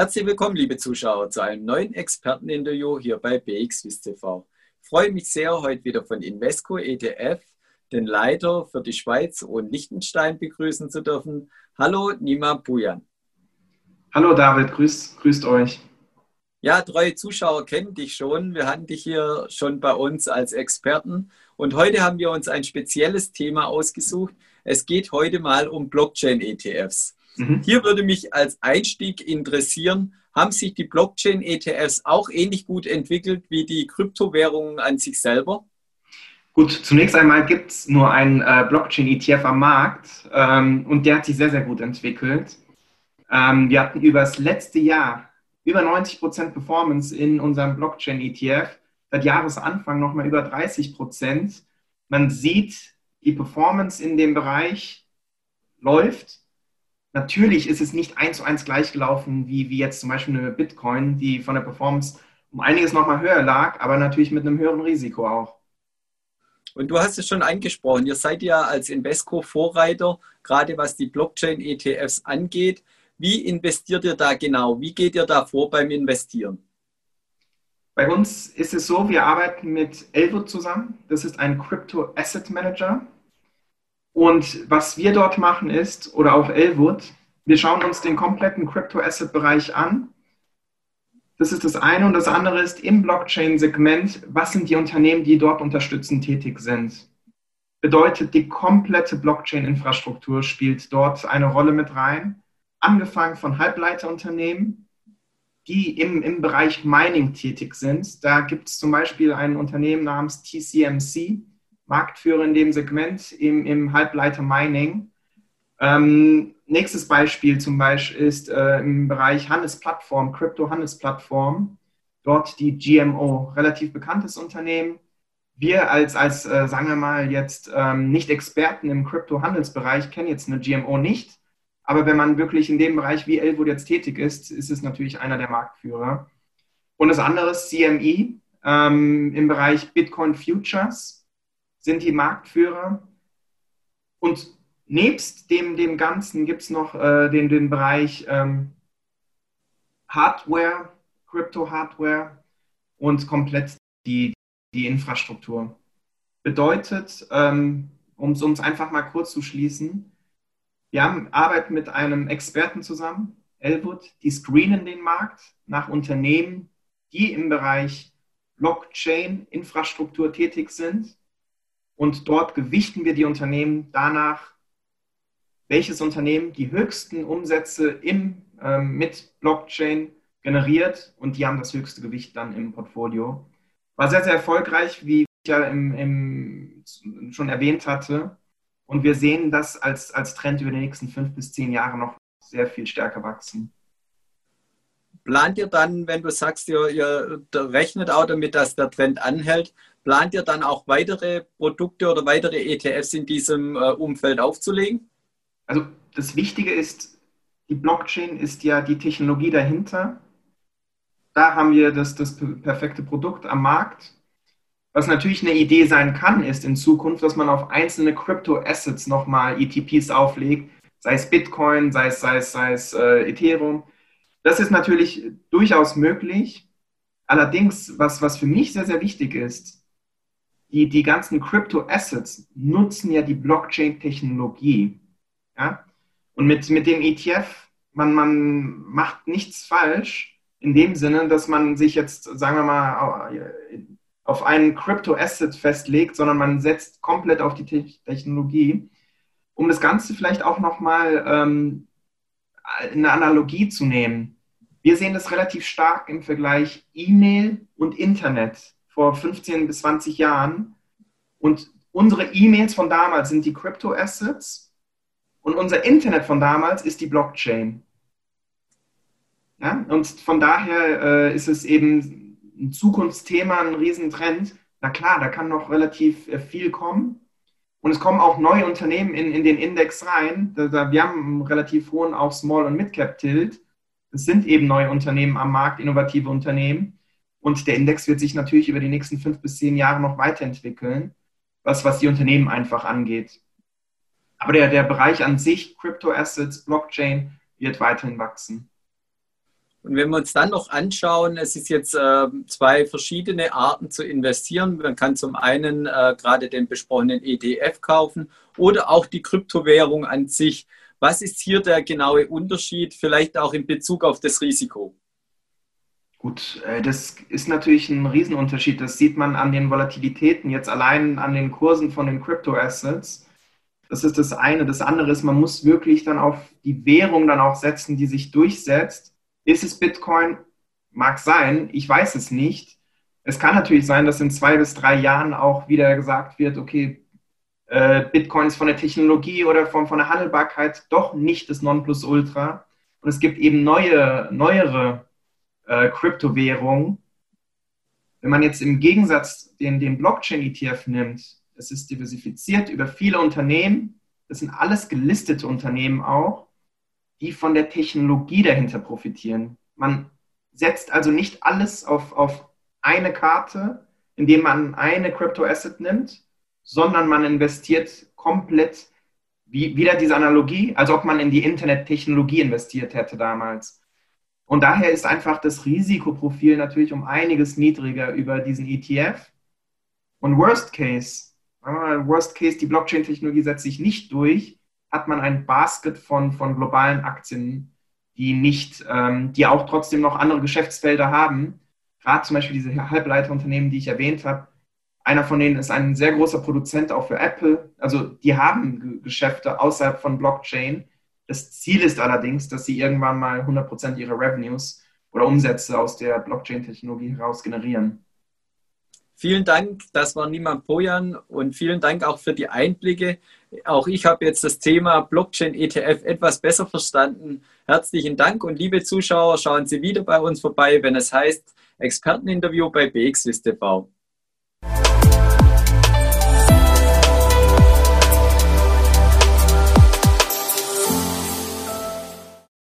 Herzlich willkommen, liebe Zuschauer, zu einem neuen Experteninterview hier bei BXWIS TV. Ich freue mich sehr, heute wieder von Invesco ETF den Leiter für die Schweiz und Liechtenstein begrüßen zu dürfen. Hallo, Nima Bujan. Hallo David, grüß, grüßt euch. Ja, treue Zuschauer kennen dich schon. Wir hatten dich hier schon bei uns als Experten. Und heute haben wir uns ein spezielles Thema ausgesucht. Es geht heute mal um Blockchain-ETFs. Mhm. Hier würde mich als Einstieg interessieren, haben sich die Blockchain-ETFs auch ähnlich gut entwickelt wie die Kryptowährungen an sich selber? Gut, zunächst einmal gibt es nur einen äh, Blockchain-ETF am Markt ähm, und der hat sich sehr, sehr gut entwickelt. Ähm, wir hatten über das letzte Jahr über 90 Prozent Performance in unserem Blockchain-ETF, seit Jahresanfang nochmal über 30 Prozent. Man sieht, die Performance in dem Bereich läuft. Natürlich ist es nicht eins zu eins gleich gelaufen wie, wie jetzt zum Beispiel eine Bitcoin, die von der Performance um einiges nochmal höher lag, aber natürlich mit einem höheren Risiko auch. Und du hast es schon angesprochen, ihr seid ja als Invesco Vorreiter, gerade was die Blockchain-ETFs angeht. Wie investiert ihr da genau? Wie geht ihr da vor beim Investieren? Bei uns ist es so, wir arbeiten mit Elwood zusammen. Das ist ein Crypto Asset Manager. Und was wir dort machen ist, oder auch Elwood, wir schauen uns den kompletten Crypto Asset Bereich an. Das ist das eine. Und das andere ist im Blockchain-Segment, was sind die Unternehmen, die dort unterstützend tätig sind. Bedeutet, die komplette Blockchain-Infrastruktur spielt dort eine Rolle mit rein angefangen von Halbleiterunternehmen, die im, im Bereich Mining tätig sind. Da gibt es zum Beispiel ein Unternehmen namens TCMC, Marktführer in dem Segment im, im Halbleiter-Mining. Ähm, nächstes Beispiel zum Beispiel ist äh, im Bereich Handelsplattform, Krypto-Handelsplattform. Dort die GMO, relativ bekanntes Unternehmen. Wir als, als äh, sagen wir mal, jetzt ähm, nicht Experten im Krypto-Handelsbereich kennen jetzt eine GMO nicht. Aber wenn man wirklich in dem Bereich wie Elwood jetzt tätig ist, ist es natürlich einer der Marktführer. Und das andere ist CME ähm, im Bereich Bitcoin Futures sind die Marktführer. Und nebst dem, dem Ganzen gibt es noch äh, den, den Bereich ähm, Hardware, Crypto-Hardware und komplett die, die Infrastruktur. Bedeutet, ähm, um es einfach mal kurz zu schließen, wir haben, arbeiten mit einem Experten zusammen, Elwood, die screenen den Markt nach Unternehmen, die im Bereich Blockchain-Infrastruktur tätig sind. Und dort gewichten wir die Unternehmen danach, welches Unternehmen die höchsten Umsätze im, ähm, mit Blockchain generiert und die haben das höchste Gewicht dann im Portfolio. War sehr, sehr erfolgreich, wie ich ja im, im, schon erwähnt hatte. Und wir sehen das als, als Trend über die nächsten fünf bis zehn Jahre noch sehr viel stärker wachsen. Plant ihr dann, wenn du sagst, ihr, ihr rechnet auch damit, dass der Trend anhält, plant ihr dann auch weitere Produkte oder weitere ETFs in diesem äh, Umfeld aufzulegen? Also das Wichtige ist, die Blockchain ist ja die Technologie dahinter. Da haben wir das, das perfekte Produkt am Markt. Was natürlich eine Idee sein kann, ist in Zukunft, dass man auf einzelne Crypto-Assets nochmal ETPs auflegt, sei es Bitcoin, sei es, sei es, sei es äh, Ethereum. Das ist natürlich durchaus möglich. Allerdings, was, was für mich sehr, sehr wichtig ist, die, die ganzen Crypto-Assets nutzen ja die Blockchain-Technologie. Ja? Und mit, mit dem ETF, man, man macht nichts falsch in dem Sinne, dass man sich jetzt, sagen wir mal, auf einen Crypto-Asset festlegt, sondern man setzt komplett auf die Technologie. Um das Ganze vielleicht auch nochmal ähm, eine Analogie zu nehmen. Wir sehen das relativ stark im Vergleich E-Mail und Internet vor 15 bis 20 Jahren. Und unsere E-Mails von damals sind die Crypto-Assets und unser Internet von damals ist die Blockchain. Ja? Und von daher äh, ist es eben ein Zukunftsthema, ein Riesentrend. Na klar, da kann noch relativ äh, viel kommen. Und es kommen auch neue Unternehmen in, in den Index rein. Da, da, wir haben einen relativ hohen auch Small- und Mid-Cap-Tilt. Es sind eben neue Unternehmen am Markt, innovative Unternehmen. Und der Index wird sich natürlich über die nächsten fünf bis zehn Jahre noch weiterentwickeln, was, was die Unternehmen einfach angeht. Aber der, der Bereich an sich, Crypto Assets, Blockchain, wird weiterhin wachsen. Und wenn wir uns dann noch anschauen, es ist jetzt äh, zwei verschiedene Arten zu investieren. Man kann zum einen äh, gerade den besprochenen ETF kaufen oder auch die Kryptowährung an sich. Was ist hier der genaue Unterschied, vielleicht auch in Bezug auf das Risiko? Gut, äh, das ist natürlich ein Riesenunterschied. Das sieht man an den Volatilitäten, jetzt allein an den Kursen von den Crypto-Assets. Das ist das eine. Das andere ist, man muss wirklich dann auf die Währung dann auch setzen, die sich durchsetzt. Ist es Bitcoin? Mag sein, ich weiß es nicht. Es kann natürlich sein, dass in zwei bis drei Jahren auch wieder gesagt wird, okay, äh, Bitcoin ist von der Technologie oder von, von der Handelbarkeit doch nicht das Nonplusultra. Und es gibt eben neue, neuere äh, Kryptowährungen. Wenn man jetzt im Gegensatz den, den Blockchain-ETF nimmt, es ist diversifiziert über viele Unternehmen, das sind alles gelistete Unternehmen auch, die von der Technologie dahinter profitieren. Man setzt also nicht alles auf, auf eine Karte, indem man eine Crypto-Asset nimmt, sondern man investiert komplett, wie, wieder diese Analogie, als ob man in die Internettechnologie investiert hätte damals. Und daher ist einfach das Risikoprofil natürlich um einiges niedriger über diesen ETF. Und Worst Case, Worst Case, die Blockchain-Technologie setzt sich nicht durch, hat man ein Basket von, von globalen Aktien, die nicht, ähm, die auch trotzdem noch andere Geschäftsfelder haben. Gerade zum Beispiel diese Halbleiterunternehmen, die ich erwähnt habe, einer von denen ist ein sehr großer Produzent auch für Apple. Also die haben Geschäfte außerhalb von Blockchain. Das Ziel ist allerdings, dass sie irgendwann mal 100% ihrer Revenues oder Umsätze aus der Blockchain-Technologie heraus generieren. Vielen Dank, das war Niemand Pojan und vielen Dank auch für die Einblicke. Auch ich habe jetzt das Thema Blockchain ETF etwas besser verstanden. Herzlichen Dank und liebe Zuschauer, schauen Sie wieder bei uns vorbei, wenn es heißt Experteninterview bei BXWIST TV.